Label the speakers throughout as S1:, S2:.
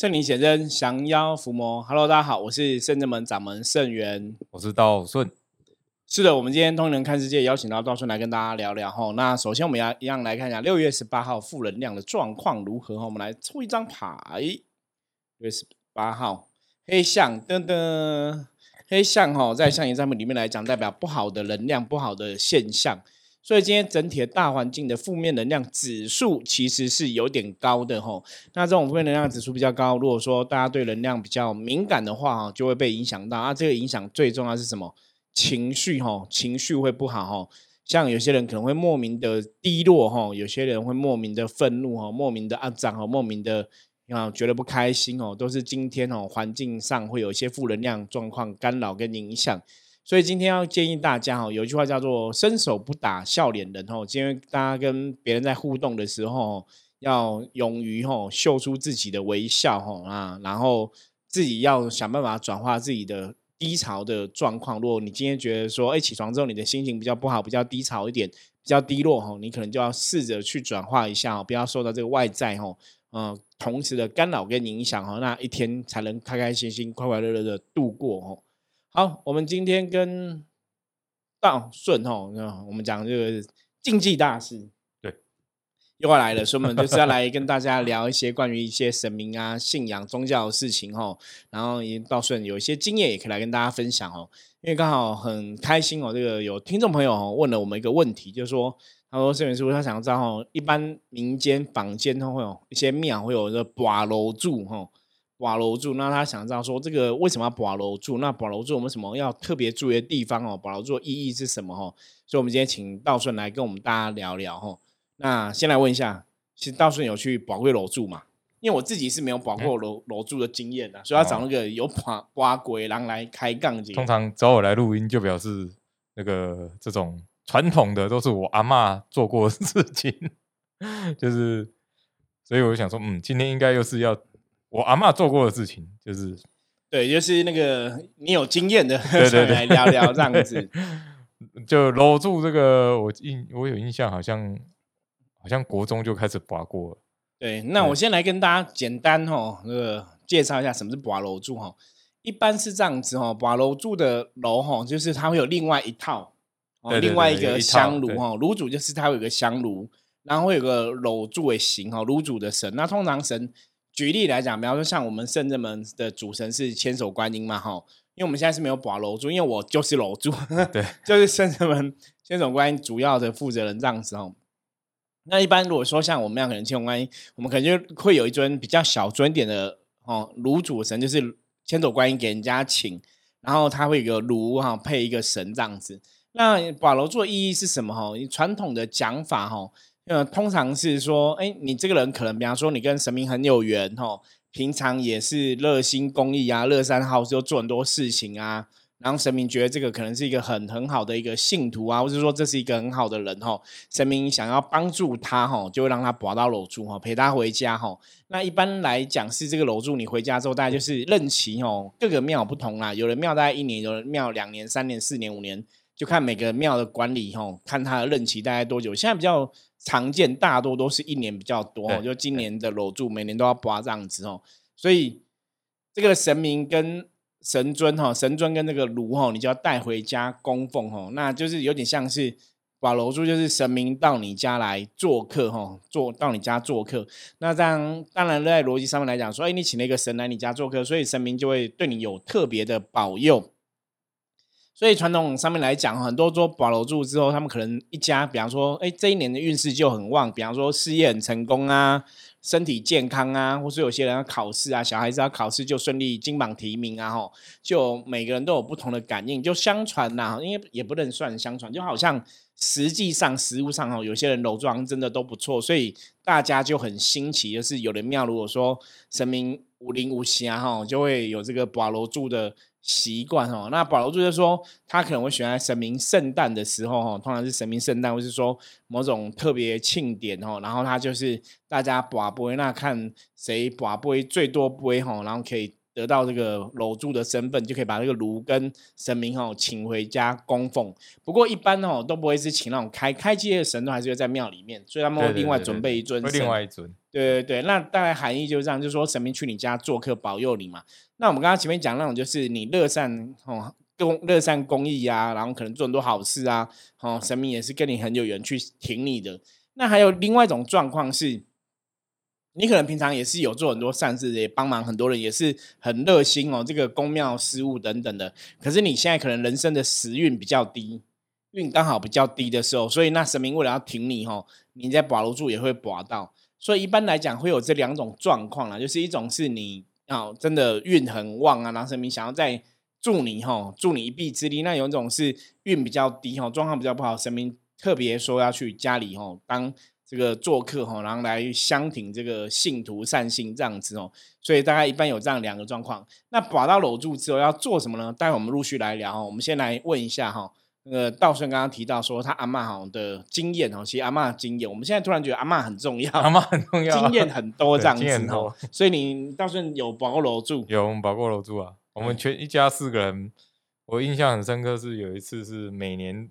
S1: 圣灵显真，降妖伏魔。Hello，大家好，我是圣正门掌门圣元，
S2: 我是道顺。
S1: 是的，我们今天通人看世界邀请到道顺来跟大家聊聊哈。那首先我们要一样来看一下六月十八号负能量的状况如何哈。我们来抽一张牌，六月十八号黑象噔噔，黑象哈，在象形占卜里面来讲，代表不好的能量、不好的现象。所以今天整体的大环境的负面能量指数其实是有点高的吼。那这种负面能量指数比较高，如果说大家对能量比较敏感的话哈，就会被影响到。啊，这个影响最重要是什么？情绪吼，情绪会不好吼。像有些人可能会莫名的低落吼，有些人会莫名的愤怒吼，莫名的肮脏吼，莫名的啊觉得不开心哦，都是今天哦环境上会有一些负能量状况干扰跟影响。所以今天要建议大家哈，有一句话叫做“伸手不打笑脸人”哦。今天大家跟别人在互动的时候，要勇于吼秀出自己的微笑吼啊，然后自己要想办法转化自己的低潮的状况。如果你今天觉得说，哎，起床之后你的心情比较不好，比较低潮一点，比较低落吼，你可能就要试着去转化一下哦，不要受到这个外在吼嗯同时的干扰跟影响哈，那一天才能开开心心、快快乐乐的度过吼。好，我们今天跟道顺吼，我们讲这个竞技大师，
S2: 对，
S1: 又要来了，所以我们就是要 来跟大家聊一些关于一些神明啊、信仰、宗教的事情吼。然后，道顺有一些经验也可以来跟大家分享哦。因为刚好很开心哦，这个有听众朋友问了我们一个问题，就是说，他说圣元师傅他想知道哦，一般民间坊间都会有一些庙会有这挂楼柱吼。保楼住，那他想知道说这个为什么要保楼住？那保楼住我们什么要特别注意的地方哦？保楼柱意义是什么？哦？所以我们今天请道顺来跟我们大家聊聊哦。那先来问一下，其实道顺有去保过楼住嘛？因为我自己是没有保过楼楼住的经验的，所以要找那个有把刮鬼狼来开杠。
S2: 通常找我来录音，就表示那个这种传统的都是我阿妈做过的事情，就是所以我想说，嗯，今天应该又是要。我阿妈做过的事情就是，
S1: 对，就是那个你有经验的，对对对，来聊聊这样子。
S2: 就搂住这个，我印我有印象，好像好像国中就开始拔过了。
S1: 对，那我先来跟大家简单哈，那个介绍一下什么是拔楼柱哈。一般是这样子哈，拔楼柱的楼哈，就是它会有另外一套，哦，另外一个香炉哈，炉主就是它有个香炉，然后会有个楼柱的形哈，炉主的神。那通常神。举例来讲，比方说像我们圣人门的主神是千手观音嘛，哈，因为我们现在是没有保楼主，因为我就是楼主，
S2: 对，
S1: 就是圣人门千手观音主要的负责人这样子哦。那一般如果说像我们这样可能千手观音，我们可能就会有一尊比较小尊点的哦炉主神，就是千手观音给人家请，然后他会有个炉哈配一个神这样子。那保楼柱的意义是什么？哈，传统的讲法哈。呃，通常是说，哎，你这个人可能，比方说，你跟神明很有缘哈，平常也是热心公益啊，乐善好施，又做很多事情啊，然后神明觉得这个可能是一个很很好的一个信徒啊，或者说这是一个很好的人哈，神明想要帮助他哈，就会让他保到楼柱哈，陪他回家哈。那一般来讲是这个楼柱，你回家之后，大概就是任期哦，各个庙不同啦，有的庙大概一年，有的庙两年、三年、四年、五年，就看每个庙的管理吼，看他的任期大概多久。现在比较。常见大多都是一年比较多，就今年的楼柱每年都要刮这样子哦，所以这个神明跟神尊哈，神尊跟这个炉哈，你就要带回家供奉哈，那就是有点像是把楼柱，就是神明到你家来做客哈，做到你家做客，那这样当然在逻辑上面来讲说，哎，你请了一个神来你家做客，所以神明就会对你有特别的保佑。所以传统上面来讲，很多做保楼住之后，他们可能一家，比方说，哎，这一年的运势就很旺，比方说事业很成功啊，身体健康啊，或是有些人要考试啊，小孩子要考试就顺利金榜题名啊，吼，就每个人都有不同的感应，就相传呐，因为也不能算相传，就好像实际上实物上哦，有些人楼庄真的都不错，所以大家就很新奇，就是有的庙如果说神明五灵无形啊，哈，就会有这个保楼住的。习惯哦，那保罗就是说，他可能会选在神明圣诞的时候哦，通常是神明圣诞，或是说某种特别庆典哦，然后他就是大家把杯，那看谁把杯最多杯哈，然后可以得到这个楼主的身份，就可以把这个炉跟神明哦请回家供奉。不过一般哦都不会是请那种开开机的神，都还是会在庙里面，所以他们会另外准备一尊，
S2: 另外一尊。
S1: 对对对，那大概含义就是这样，就是说神明去你家做客保佑你嘛。那我们刚刚前面讲那种，就是你乐善哦，公乐善公益啊，然后可能做很多好事啊，哦，神明也是跟你很有缘去挺你的。那还有另外一种状况是，你可能平常也是有做很多善事，也帮忙很多人，也是很热心哦，这个公庙事务等等的。可是你现在可能人生的时运比较低，运刚好比较低的时候，所以那神明为了要挺你哦，你在保楼住也会保到。所以一般来讲会有这两种状况啦，就是一种是你哦真的运很旺啊，然后神明想要再助你哈，助你一臂之力。那有一种是运比较低哈，状况比较不好，神明特别说要去家里哈当。这个做客哈，然后来相挺这个信徒善信这样子哦，所以大概一般有这样两个状况。那把到搂住之后要做什么呢？待会我们陆续来聊。我们先来问一下哈，那个道顺刚刚提到说他阿妈好的经验哦，其实阿妈的经验，我们现在突然觉得阿妈很重要，
S2: 阿妈很重要，
S1: 经验很多这样子
S2: 哦。
S1: 所以你道顺有保过楼住？
S2: 有，我们保过楼住啊。我们全一家四个人，我印象很深刻是有一次是每年。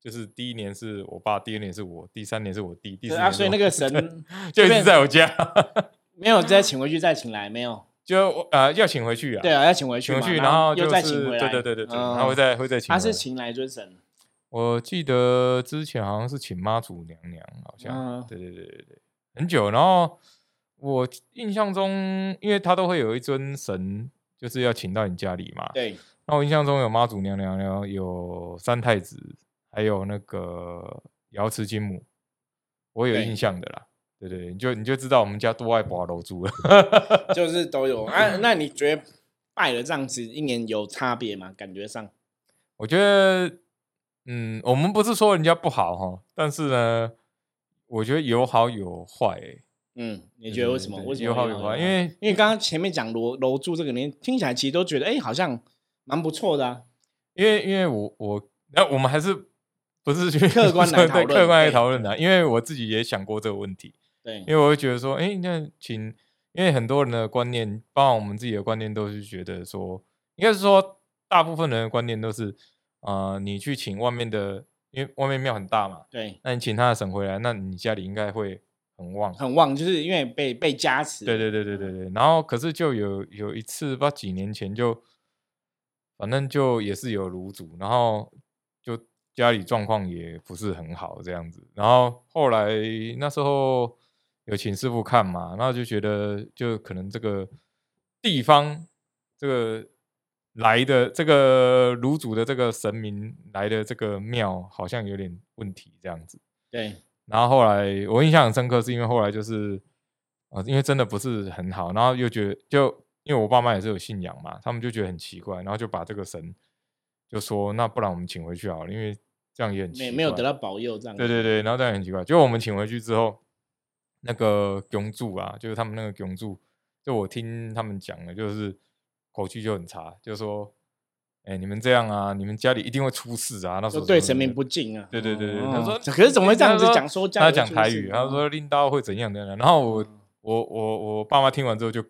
S2: 就是第一年是我爸，第二年是我，第三年是我弟，第四年。啊，
S1: 所以那个神
S2: 就一直在我家，
S1: 没有再请回去，再请来没有？
S2: 就呃要请回去啊？
S1: 对啊，要请回去，
S2: 请回去，
S1: 然
S2: 后
S1: 又再请回来。
S2: 对对对对，他会再会再请。
S1: 他是请来尊神。
S2: 我记得之前好像是请妈祖娘娘，好像。对对对对对，很久。然后我印象中，因为他都会有一尊神，就是要请到你家里嘛。
S1: 对。
S2: 那我印象中有妈祖娘娘，然后有三太子。还有那个瑶池金母，我有印象的啦。对对，你就你就知道我们家多爱拔楼珠了，
S1: 就是都有。啊，那你觉得拜了这样子一年有差别吗？感觉上，
S2: 我觉得，嗯，我们不是说人家不好哈，但是呢，我觉得有好有坏。
S1: 嗯，你觉得为什么？为什么
S2: 有好有坏？因为
S1: 因为刚刚前面讲楼楼柱这个，你听起来其实都觉得，哎，好像蛮不错的啊。
S2: 因为因为我我那我们还是。不是去
S1: 客观来 讨论，
S2: 客观来讨论的，因为我自己也想过这个问题。
S1: 对，
S2: 因为我会觉得说，哎，那请，因为很多人的观念，包括我们自己的观念，都是觉得说，应该是说，大部分人的观念都是，啊，你去请外面的，因为外面庙很大嘛，
S1: 对，
S2: 那你请他的神回来，那你家里应该会很旺，
S1: 很旺，就是因为被被加持。
S2: 对对对对对对。然后，可是就有有一次，不知道几年前，就反正就也是有炉主，然后就。家里状况也不是很好，这样子。然后后来那时候有请师傅看嘛，然后就觉得就可能这个地方这个来的这个炉主的这个神明来的这个庙好像有点问题，这样子。
S1: 对。
S2: 然后后来我印象很深刻，是因为后来就是啊，因为真的不是很好，然后又觉得就因为我爸妈也是有信仰嘛，他们就觉得很奇怪，然后就把这个神就说那不然我们请回去好了，因为。这样也很奇怪，
S1: 没有得到保佑，这样
S2: 对对对，然后这样很奇怪。就我们请回去之后，那个供柱啊，就是他们那个供柱，就我听他们讲的，就是口气就很差，就说：“哎，你们这样啊，你们家里一定会出事啊。”那时候
S1: 对神明不敬啊。
S2: 对对对对，他说：“
S1: 可是怎么会这样子讲？说
S2: 他讲台语，他说拎刀会怎样的？然后我我我我爸妈听完之后就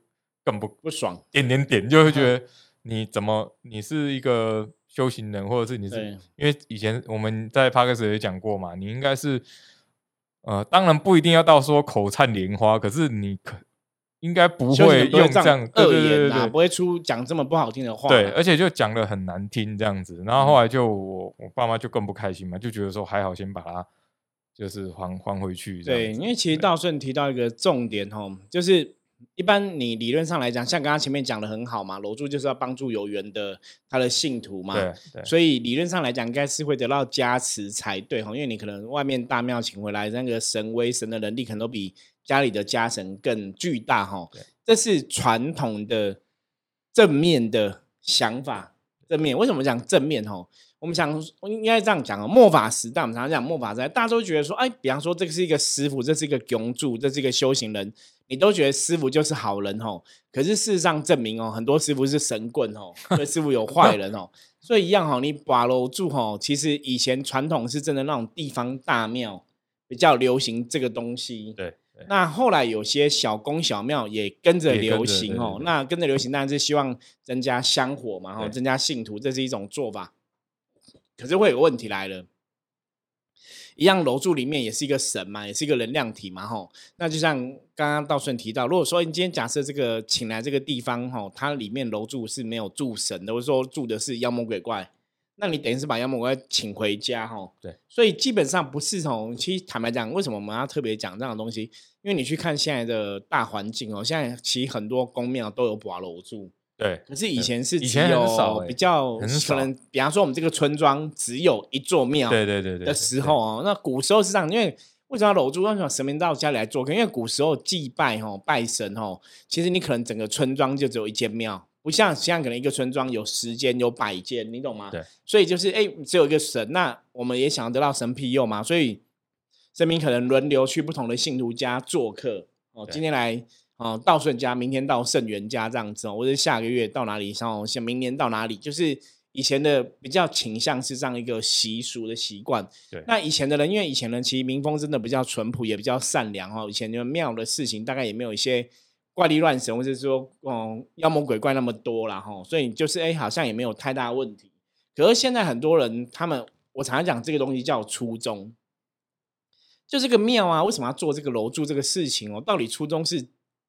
S2: 更不
S1: 不爽，
S2: 点点点，就会觉 得你怎么你是一个。修行人，或者是你是，因为以前我们在帕克斯也讲过嘛，你应该是，呃，当然不一定要到说口灿莲花，可是你可应该不会用这样
S1: 恶言啊，不会出讲这么不好听的话，
S2: 对，而且就讲的很难听这样子，然后后来就我我爸妈就更不开心嘛，就觉得说还好先把它就是还还回去，
S1: 对，因为其实道顺提到一个重点哦，就是。一般你理论上来讲，像刚刚前面讲的很好嘛，楼主就是要帮助有缘的他的信徒嘛，
S2: 对，
S1: 所以理论上来讲，应该是会得到加持才对哈，因为你可能外面大庙请回来那个神威神的能力，可能都比家里的家神更巨大哈，这是传统的正面的想法，正面为什么讲正面哈？我们想应该这样讲哦，末法时代我们常常讲末法时代，大家都觉得说，哎，比方说这个是一个师傅，这是一个供主，这是一个修行人。你都觉得师傅就是好人哦，可是事实上证明哦，很多师傅是神棍哦，所以师傅有坏人哦，所以一样哈，你把楼住哦，其实以前传统是真的那种地方大庙比较流行这个东西，
S2: 对，
S1: 那后来有些小宫小庙也跟着流行哦，那跟着流行当然是希望增加香火嘛，然后增加信徒，这是一种做法，可是会有问题来了。一样楼柱里面也是一个神嘛，也是一个能量体嘛，吼。那就像刚刚道顺提到，如果说你今天假设这个请来这个地方，吼，它里面楼柱是没有住神的，或者说住的是妖魔鬼怪，那你等于是把妖魔鬼怪请回家，吼。
S2: 对。
S1: 所以基本上不是从，其实坦白讲，为什么我们要特别讲这样的东西？因为你去看现在的大环境哦，现在其实很多宫庙都有把楼柱。
S2: 对，
S1: 可是以前是
S2: 以前很少，
S1: 比较可能，比方说我们这个村庄只有一座庙，
S2: 对对对对
S1: 的时候哦，那古时候是这样，因为为什么要楼主为什么神明到家里来做客？因为古时候祭拜哦，拜神哦，其实你可能整个村庄就只有一间庙，不像现在可能一个村庄有十间有百间，你懂吗？
S2: 对，
S1: 所以就是哎，只有一个神，那我们也想要得到神庇佑嘛，所以神明可能轮流去不同的信徒家做客哦，今天来。哦，到顺家，明天到圣元家这样子哦，或者下个月到哪里，然后像明年到哪里，就是以前的比较倾向是这样一个习俗的习惯。
S2: 对，
S1: 那以前的人，因为以前人其实民风真的比较淳朴，也比较善良哦。以前就庙的事情，大概也没有一些怪力乱神，或者说嗯妖魔鬼怪那么多了哈。所以就是哎，好像也没有太大问题。可是现在很多人，他们我常常讲这个东西叫初衷，就这个庙啊，为什么要做这个楼柱这个事情哦？到底初衷是？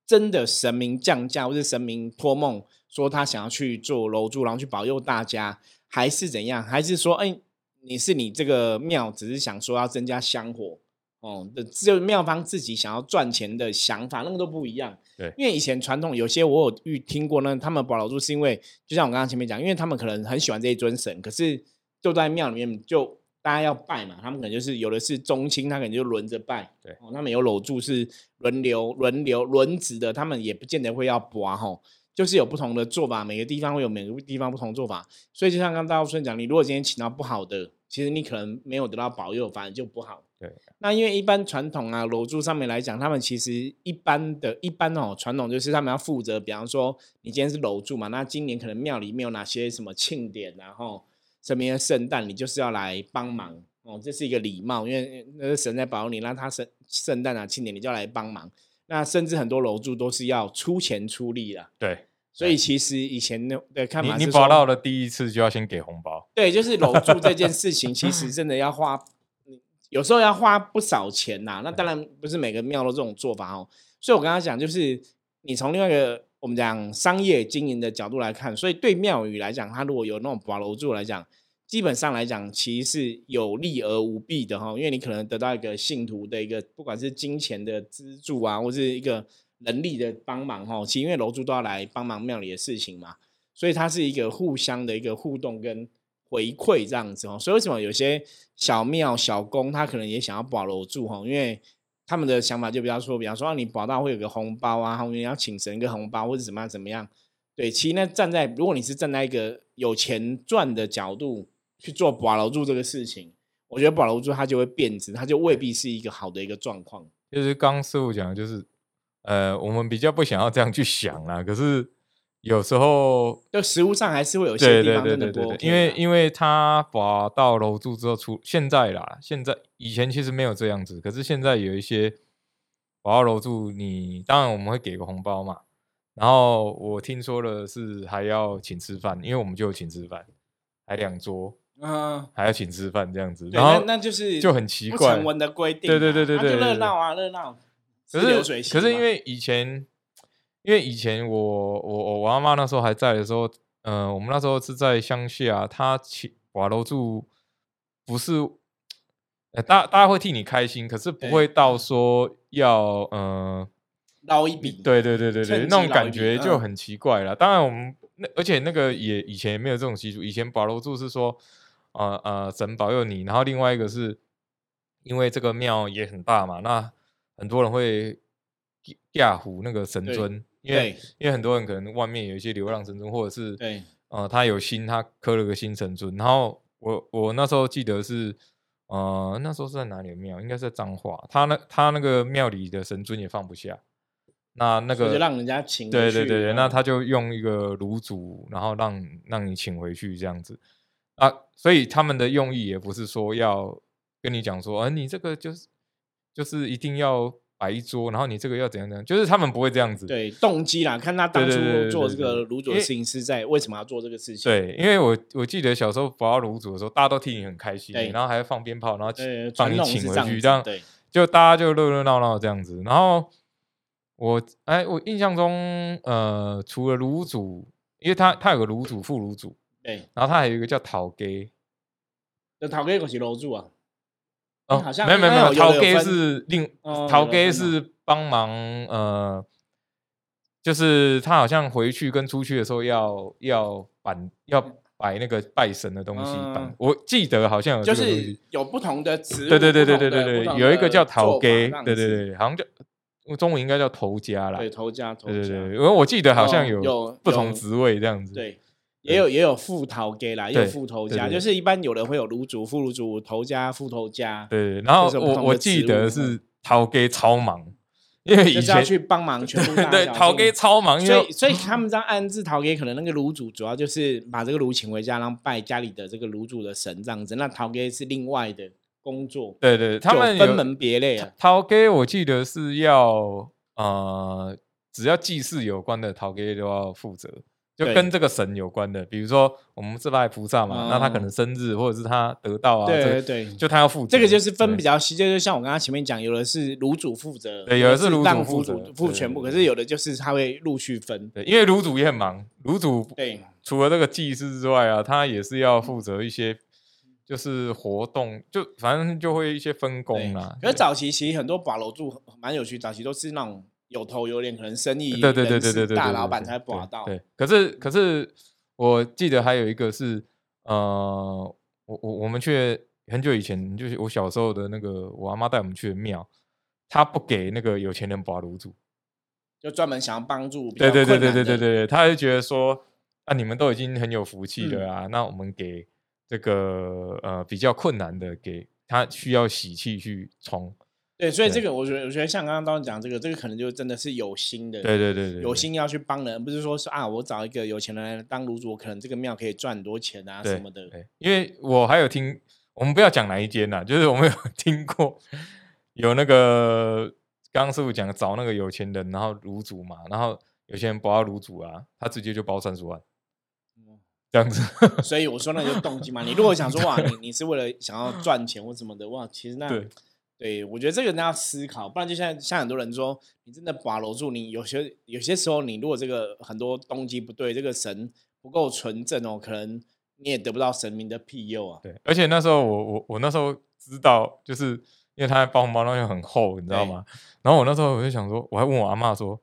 S1: 真的神明降价，或是神明托梦说他想要去做楼主，然后去保佑大家，还是怎样？还是说，哎，你是你这个庙只是想说要增加香火哦？的只有庙方自己想要赚钱的想法，那个都不一样。
S2: 对，
S1: 因为以前传统有些我有遇听过呢，他们保楼主是因为，就像我刚刚前面讲，因为他们可能很喜欢这一尊神，可是就在庙里面就。大家要拜嘛，他们可能就是有的是宗亲，他可能就轮着拜。
S2: 对，
S1: 哦，他们有搂住是轮流、轮流、轮值的，他们也不见得会要拔吼，就是有不同的做法，每个地方会有每个地方不同做法。所以就像刚刚大顺讲，你如果今天请到不好的，其实你可能没有得到保佑，反而就不好。
S2: 对，
S1: 那因为一般传统啊，楼柱上面来讲，他们其实一般的一般哦，传统就是他们要负责，比方说你今天是楼柱嘛，那今年可能庙里面有哪些什么庆典，然后。身边的圣诞，你就是要来帮忙哦，这是一个礼貌，因为那个神在保佑你，那他圣圣诞啊庆典，你就要来帮忙。那甚至很多楼主都是要出钱出力的。
S2: 对，
S1: 所以其实以前的的看法
S2: 是，你保到了第一次就要先给红包。
S1: 对，就是楼主这件事情，其实真的要花，有时候要花不少钱呐。那当然不是每个庙都这种做法哦。所以我跟他讲，就是你从另外一个。我们讲商业经营的角度来看，所以对庙宇来讲，它如果有那种保楼柱来讲，基本上来讲，其实是有利而无弊的哈。因为你可能得到一个信徒的一个，不管是金钱的资助啊，或是一个能力的帮忙哈。其实因为楼主都要来帮忙庙里的事情嘛，所以它是一个互相的一个互动跟回馈这样子哦。所以为什么有些小庙小宫，他可能也想要保楼柱哈？因为他们的想法就比较说，比方说，你保大会有个红包啊，后面要请神一个红包，或者怎么样怎么样。对，其实呢，站在如果你是站在一个有钱赚的角度去做保楼住这个事情，我觉得保楼住它就会变质，它就未必是一个好的一个状况。
S2: 就是刚师傅讲的，就是呃，我们比较不想要这样去想啦，可是。有时候，
S1: 就食物上还是会有些地方真的多，
S2: 因为因为他把到楼住之后出，现在啦，现在以前其实没有这样子，可是现在有一些把到楼住，你当然我们会给个红包嘛，然后我听说了是还要请吃饭，因为我们就有请吃饭，还两桌，嗯，还要请吃饭这样子，然后
S1: 那就是
S2: 就很奇怪，
S1: 成文的规定，
S2: 对对对对对，
S1: 热闹啊热闹，
S2: 可是可是因为以前。因为以前我我我阿妈那时候还在的时候，嗯，我们那时候是在乡下，他请瓦楼住，不是，呃，大大家会替你开心，可是不会到说要嗯
S1: 捞一笔，
S2: 对对对对对，那种感觉就很奇怪了。当然我们那而且那个也以前也没有这种习俗，以前保楼住是说，呃呃，神保佑你，然后另外一个是因为这个庙也很大嘛，那很多人会架虎那个神尊。因为因为很多人可能外面有一些流浪神尊，或者是
S1: 对，
S2: 呃，他有心，他刻了个新神尊。然后我我那时候记得是，呃，那时候是在哪里的庙？应该是在彰化。他那他那个庙里的神尊也放不下，那那个
S1: 就让人家请。
S2: 对对对对，那他就用一个炉主，然后让让你请回去这样子啊。所以他们的用意也不是说要跟你讲说，啊，你这个就是就是一定要。摆一桌，然后你这个要怎样怎样，就是他们不会这样子。
S1: 对，动机啦，看他当初做这个卤煮的事情是在为什么要做这个事情？
S2: 对，因为我我记得小时候玩卤煮的时候，大家都替你很开心，然后还会放鞭炮，然后帮你请回去，
S1: 这样子，
S2: 这样
S1: 对，
S2: 就大家就热热闹闹这样子。然后我哎，我印象中，呃，除了卤煮，因为他他有个卤煮、副卤煮，
S1: 对，
S2: 然后他还有一个叫陶给。
S1: 那陶给可是卤煮啊，
S2: 哦，
S1: 好像
S2: 没有没有没有，陶给
S1: 的有分
S2: 是另
S1: 哦
S2: 陶给
S1: 有的分哦
S2: 是帮忙呃，就是他好像回去跟出去的时候要要摆要摆那个拜神的东西我记得好像有
S1: 就是有不同的词，
S2: 对对对对对对对，有一个叫陶给，对对对，好像叫中文应该叫头家啦，
S1: 对头家头家，
S2: 对对对，因为我记得好像有不同职位这样子，
S1: 对，也有也有副头给啦，也有
S2: 对
S1: 副头家，就是一般有人会有卤煮、副卤煮、头家、副头家，
S2: 对，然后我我记得是陶给超忙，因为以前
S1: 去帮忙全部 大
S2: 对陶给超忙，
S1: 所以，所以他们这样安置陶给，可能那个炉主主要就是把这个炉请回家，然后拜家里的这个炉主的神这样子。那陶给是另外的工作，
S2: 对对，他
S1: 就
S2: 们
S1: 分门别类啊。
S2: 陶给我记得是要呃，只要祭祀有关的陶给都要负责，就跟这个神有关的，比如说我们是拜菩萨嘛，那他可
S1: 嗯
S2: 能生日或者是他得到啊，
S1: 对
S2: 这个
S1: 对对
S2: 就他要负责，
S1: 这个就是分
S2: 对
S1: 比较细，就是像我刚刚前面讲，有的是炉主负责，
S2: 对有的是炉主
S1: 让
S2: 负责
S1: 负
S2: 对
S1: 全部，可是有的就是他会陆续分。
S2: 对，因为炉主也很忙，炉主
S1: 对
S2: 除了这个祭祀之外啊，他也是要负责一些就是活动，就反正就会一些分工啦。
S1: 可是早期其实很多把楼住蛮有趣，早期都是那种有头有脸，可能生意
S2: 对对对对对对，
S1: 大老板
S2: 对
S1: 才把到。
S2: 对，可是可是我记得还有一个是呃，我我我们去很久以前，就是我小时候的那个我阿妈带我们去的庙，他不给那个有钱人拔炉主。
S1: 就专门想要帮助比
S2: 对
S1: 较
S2: 对对对对对对，他就觉得说啊，你们都已经很有福气
S1: 嗯
S2: 了啊，那我们给这个呃比较困难的，给他需要喜气去冲。
S1: 对，所以
S2: 对
S1: 这个我觉得，我觉得像刚刚刀讲这个，这个可能就真的是有心的，
S2: 对对对对，
S1: 有心要去帮人，不是说是啊，我找一个有钱人来当炉主，可能这个庙可以赚很多钱啊什么的。
S2: 对，因为我还有听，我们不要讲哪一间啦，就是我们有 听过有那个刚刚师傅讲找那个有钱人，然后卤煮嘛，然后有些人不要卤煮啊，他直接就包三十万，这样子。
S1: 所以我说那个就动机嘛。你如果想说 哇，你你是为了想要赚钱或什么的哇，其实那
S2: 对
S1: 对我觉得这个你要思考，不然就像像很多人说，你真的把楼住，你有些有些时候你如果这个很多动机不对，这个神不够纯正哦，可能你也得不到神明的庇佑啊。
S2: 对，而且那时候我我我那时候知道，就是因为他包红包那又很厚，你知道
S1: 对
S2: 吗？然后我那时候我就想说，我还问我阿妈说，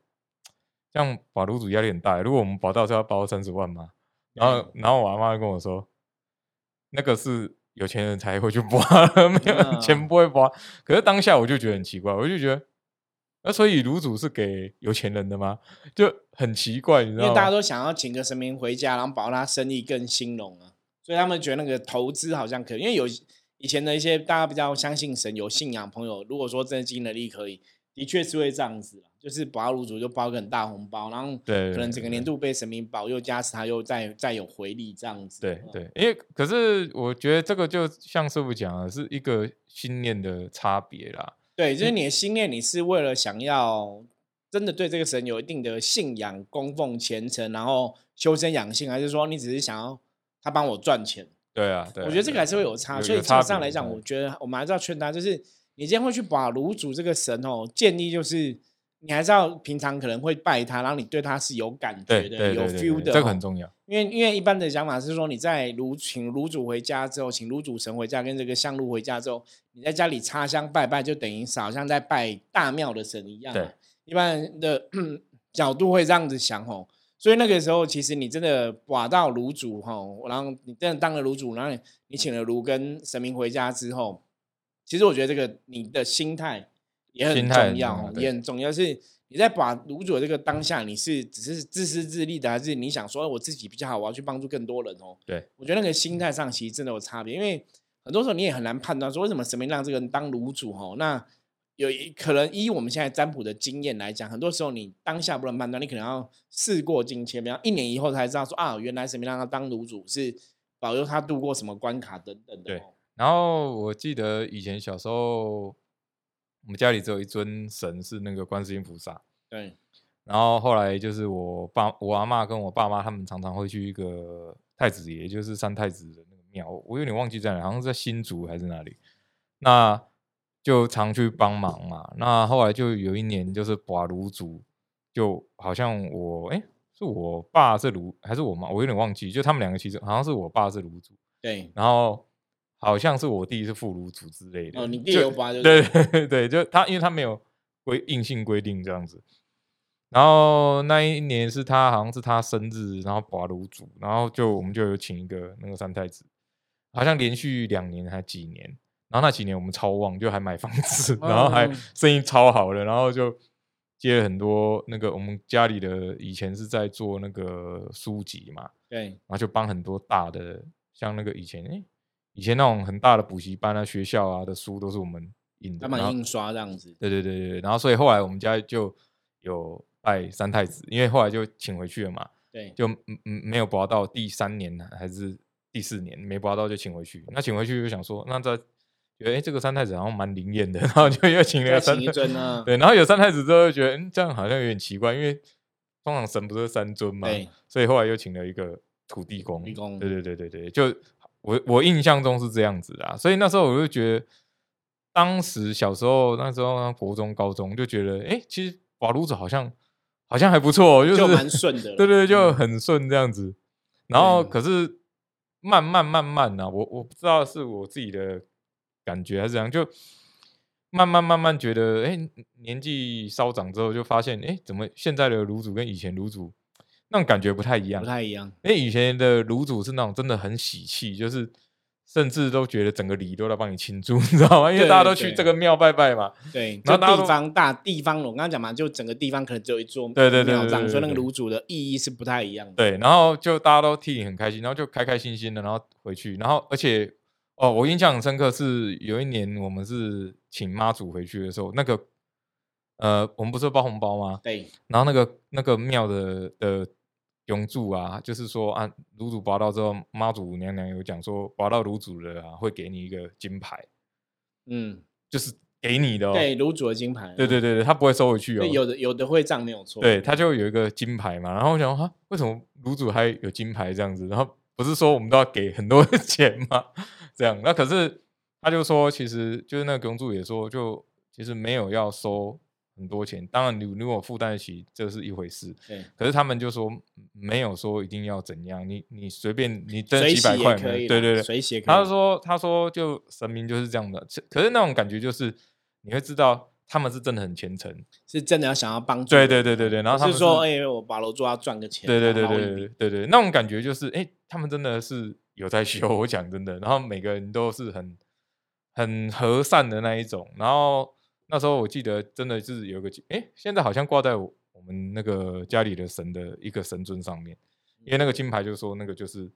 S2: 这样保卤主压力很大欸，如果我们保到是要包三十万吗？然后然后我阿妈就跟我说，那个是有钱人才会去刮，没有
S1: 嗯
S2: 钱不会刮。可是当下我就觉得很奇怪，我就觉得。那所以卤煮是给有钱人的吗？就很奇怪，你知道吗？
S1: 因为大家都想要请个神明回家，然后保他生意更兴隆啊，所以他们觉得那个投资好像可以。因为有以前的一些大家比较相信神、有信仰的朋友，如果说真的经济能力可以，的确是会这样子啦就是保炉主就包个很大红包，然后
S2: 对
S1: 可能整个年度被神明保佑加持，他又再再有回力这样子。嗯
S2: 对对，因为可是我觉得这个就像师傅讲的，是一个信念的差别啦。
S1: 对，就是你的心念，你是为了想要真的对这个神有一定的信仰、供奉、虔诚，然后修身养性，还是说你只是想要他帮我赚钱？
S2: 对啊，对啊
S1: 我觉得这个还是会有差，所以基
S2: 有有差
S1: 本上来讲，我觉得我们还是要劝他，就是你今天会去把炉主这个神哦，建议就是你还是要平常可能会拜他，然后你对他是有感觉的、有 feel 的、
S2: 对这个
S1: 哦
S2: 很重要。
S1: 因为因为一般的想法是说，你在炉请炉主回家之后，请炉主神回家，跟这个香炉回家之后，你在家里插香拜拜，就等于是好像在拜大庙的神一样。一般人的 角度会这样子想哦，所以那个时候其实你真的寡到炉主吼，然后你真的当了炉主，然后你你请了炉跟神明回家之后，其实我觉得这个你的心态也很重要哦，
S2: 重要
S1: 也很重要是。你在把炉主的这个当下，你是只是自私自利的，还是你想说哎我自己比较好，我要去帮助更多人哦？
S2: 对，
S1: 我觉得那个心态上其实真的有差别，因为很多时候你也很难判断说为什么神明让这个人当炉主哦。那有一可能依我们现在占卜的经验来讲，很多时候你当下不能判断，你可能要事过境迁，比方一年以后才知道说啊，原来神明让他当炉主是保佑他度过什么关卡等等的。
S2: 然后我记得以前小时候，我们家里只有一尊神是那个观世音菩萨，
S1: 对，
S2: 然后后来就是我爸、我阿嬷跟我爸妈他们常常会去一个太子爷，就是三太子的那个庙，我有点忘记在哪，好像是在新竹还是哪里。那就常去帮忙嘛。那后来就有一年就是把炉族，就好像我哎、是我爸是炉还是我妈，我有点忘记，就他们两个其实好像是我爸是炉族，
S1: 对，
S2: 然后好像是我弟是副炉主之类的。
S1: 哦，你弟有拔就
S2: 对对对，就他，因为他没有规硬性规定这样子。然后那一年是他好像是他生日，然后拔炉主，然后就我们就有请一个那个三太子，好像连续两年还几年，然后那几年我们超旺，就还买房子，然后还
S1: 哦
S2: 生意超好的，然后就接了很多那个我们家里的以前是在做那个书籍嘛，
S1: 对，
S2: 然后就帮很多大的，像那个以前诶，以前那种很大的补习班啊、学校啊的书都是我们印的，然后
S1: 他们印刷这样子，
S2: 对对对对，然后所以后来我们家就有拜三太子，因为后来就请回去了嘛，
S1: 对，
S2: 就嗯嗯没有拔到第三年还是第四年没拔到就请回去，那请回去就想说，那这觉得哎这个三太子好像蛮灵验的，然后就又请了三太
S1: 尊啊，
S2: 对，然后有三太子之后就觉得嗯这样好像有点奇怪，因为通常神不是三尊嘛
S1: 对，
S2: 所以后来又请了一个土地公，
S1: 地公。
S2: 对对对对对，就我我印象中是这样子啊，所以那时候我就觉得，当时小时候那时候国中高中就觉得，哎，其实瓦炉子好像好像还不错哦，就是
S1: 蛮 顺的了，
S2: 对对，就
S1: 嗯。
S2: 很顺这样子。然后可是慢慢慢慢呢、我我不知道是我自己的感觉还是怎样，就慢慢慢慢觉得，哎，年纪稍长之后就发现，哎，怎么现在的炉煮跟以前炉主那种感觉不太一样
S1: 不？太一样，
S2: 因为以前的卤煮是那种真的很喜气，就是甚至都觉得整个里都在帮你庆祝，你知道吗？因为大家都去这个庙拜拜嘛。
S1: 对，
S2: 然后
S1: 地方大地方，我刚刚讲嘛，就整个地方可能只有一座
S2: 对对对对对
S1: 所以那个
S2: 对
S1: 炉主的意义是不太一样的。
S2: 对，然后就大家都替你很开心，然后就开开心心的，然后回去，然后而且哦，我印象很深刻是有一年我们是请妈祖回去的时候，那个呃，我们不是包红包吗？
S1: 对
S2: 然后那个那个庙的的永住啊，就是说啊，卤煮拔到之后，妈祖娘娘有讲说，拔到卤煮了啊，会给你一个金牌，
S1: 嗯，
S2: 就是给你的哦。
S1: 对卤煮的金牌，
S2: 对对对对，他不会收回去哦，。
S1: 有的有的会这样没有错，
S2: 对，他就有一个金牌嘛，然后我想说哈，为什么卤煮还有金牌这样子？然后不是说我们都要给很多 钱吗？这样，那可是他就说，其实就是那个公主也说，就其实没有要收很多钱，当然你如果负担得起，这是一回事。
S1: 对，
S2: 可是他们就说没有说一定要怎样，你你随便你挣
S1: 水
S2: 几百块
S1: 可以
S2: 对对对，
S1: 水洗也。可以。
S2: 他就说他说就神明就是这样的，可是那种感觉就是你会知道他们是真的很虔诚，
S1: 是真的要想要帮助
S2: 对
S1: 人，
S2: 对对对对，然后他们
S1: 说哎，我把楼主要赚个钱，
S2: 对对对对对对对，那种感觉就是，哎、他们真的是有在修，我讲真的，然后每个人都是很很和善的那一种，然后那时候我记得真的是有个，哎、现在好像挂在我我们那个家里的神的一个神尊上面，因为那个金牌就是说那个就是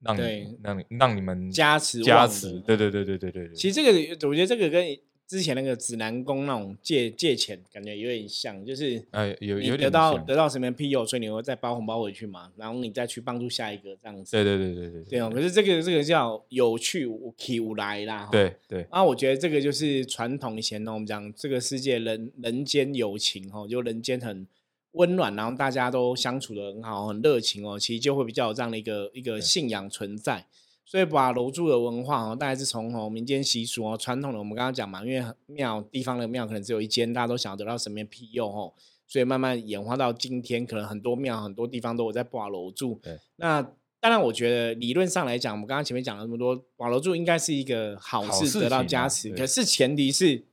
S2: 让你让你让你们
S1: 加持
S2: 加，持对对对对对对对，
S1: 其实这个，我觉得这个跟之前那个指南宫那种借借钱感觉有点像，就是
S2: 哎有有点像
S1: 到得到什么庇佑，所以你会再包红包回去嘛，然后你再去帮助下一个这样子。
S2: 对对对对对
S1: 对哦，可是这个这个叫有去无去无来啦。哈。
S2: 对对
S1: 啊，我觉得这个就是传统以前呢，我们讲这个世界人人间有情哦，就人间很温暖，然后大家都相处的很好，很热情哦，其实就会比较有这样的一个一个信仰存在。所以把楼住的文化哦，大概是从哦民间习俗哦，传统的我们刚刚讲嘛，因为庙地方的庙可能只有一间，大家都想要得到神明庇佑哦，所以慢慢演化到今天，可能很多庙很多地方都有在挂楼住。
S2: 对，
S1: 那当然，我觉得理论上来讲，我们刚刚前面讲了那么多，挂楼住应该是一个好
S2: 好事
S1: 事，得到加持。
S2: 对
S1: 可是前提是，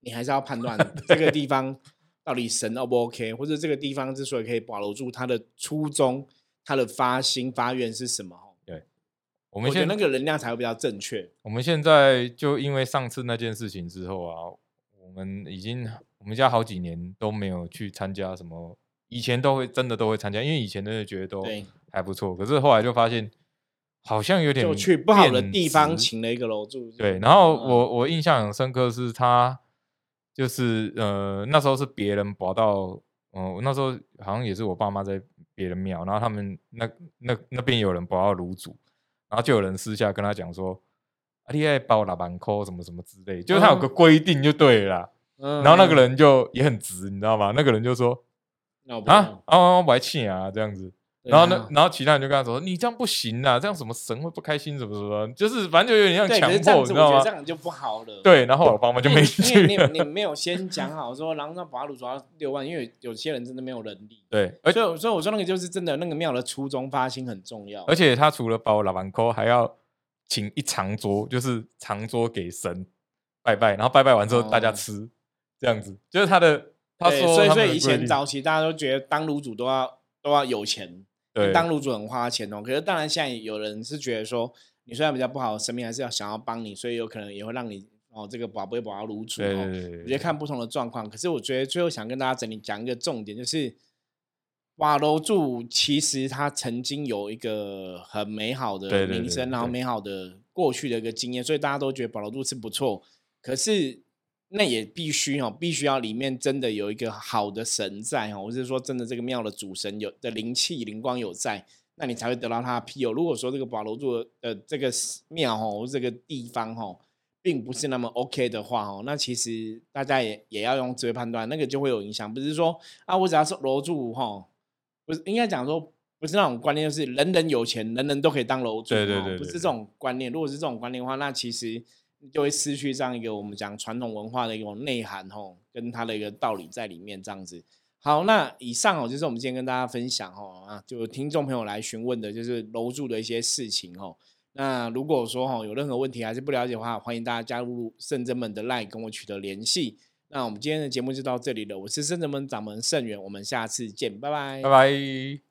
S1: 你还是要判断 这个地方到底神 O 不 OK，或者这个地方之所以可以保留住它的初衷、它的发心发愿是什么哦。
S2: 我们现
S1: 我那个能量才会比较正确。
S2: 我们现在就因为上次那件事情之后啊，我们已经我们家好几年都没有去参加什么，以前都会真的都会参加，因为以前真的觉得都
S1: 对
S2: 还不错，可是后来就发现好像有点
S1: 就去不好的地方请了一个楼住。
S2: 对，然后
S1: 嗯
S2: 我我印象很深刻是他就是呃那时候是别人保到，嗯、我那时候好像也是我爸妈在别人庙，然后他们那那那边有人保到炉主，然后就有人私下跟他讲说啊，你爱包老板扣什么什么之类，就是他有个规定就对了啦。
S1: 嗯
S2: 然后那个人就也很直，你知道吗？那个人就说啊啊，我还欠啊这样子。
S1: 对
S2: 然后呢
S1: 啊，
S2: 然后其他人就跟他说：“你这样不行啊，这样什么神会不开心，什么什么，就是反正就有点像
S1: 对，
S2: 强迫，你知道吗
S1: 这？”样就不好了。
S2: 对，然后我爸妈就没去。
S1: 你你你没有先讲好说，然后让把鲁主要六万，因为有些人真的没有能力。
S2: 对，而
S1: 所以所以我说那个就是真的，那个庙的初衷发心很重要。
S2: 而且他除了包老板扣，还要请一长桌，就是长桌给神拜拜，然后拜拜完之后大家
S1: 哦
S2: 吃，这样子，就是他的他说他
S1: 所以所以以前早期大家都觉得当炉主都要都要有钱，
S2: 对
S1: 当炉主很花钱哦。可是当然现在有人是觉得说，你虽然比较不好，神明还是要想要帮你，所以有可能也会让你哦这个保不会保到炉主哦。我觉得看不同的状况，可是我觉得最后想跟大家整理讲一个重点，就是瓦楼柱其实他曾经有一个很美好的名声，然后美好的过去的一个经验，所以大家都觉得宝楼柱是不错。可是那也必须哦，必须要里面真的有一个好的神在哦，我是说真的这个庙的主神有的灵气灵光有在，那你才会得到他的庇佑。如果说这个保楼柱的这个庙哦，这个地方哦，并不是那么 OK 的话哦，那其实大家也也要用智慧判断，那个就会有影响。不是说啊，我只要是楼主哈，不是应该讲说不是那种观念，就是人人有钱，人人都可以当楼主，
S2: 对对对
S1: 不是这种观念。如果是这种观念的话，那其实就会失去这样一个我们讲传统文化的一种内涵吼，跟它的一个道理在里面这样子。好，那以上哦，就是我们今天跟大家分享哦啊，就听众朋友来询问的，就是楼主的一些事情哦。那如果说哈有任何问题还是不了解的话，欢迎大家加入圣真门的 LINE 跟我取得联系。那我们今天的节目就到这里了，我是圣真门掌门盛元，我们下次见，拜拜
S2: 拜拜。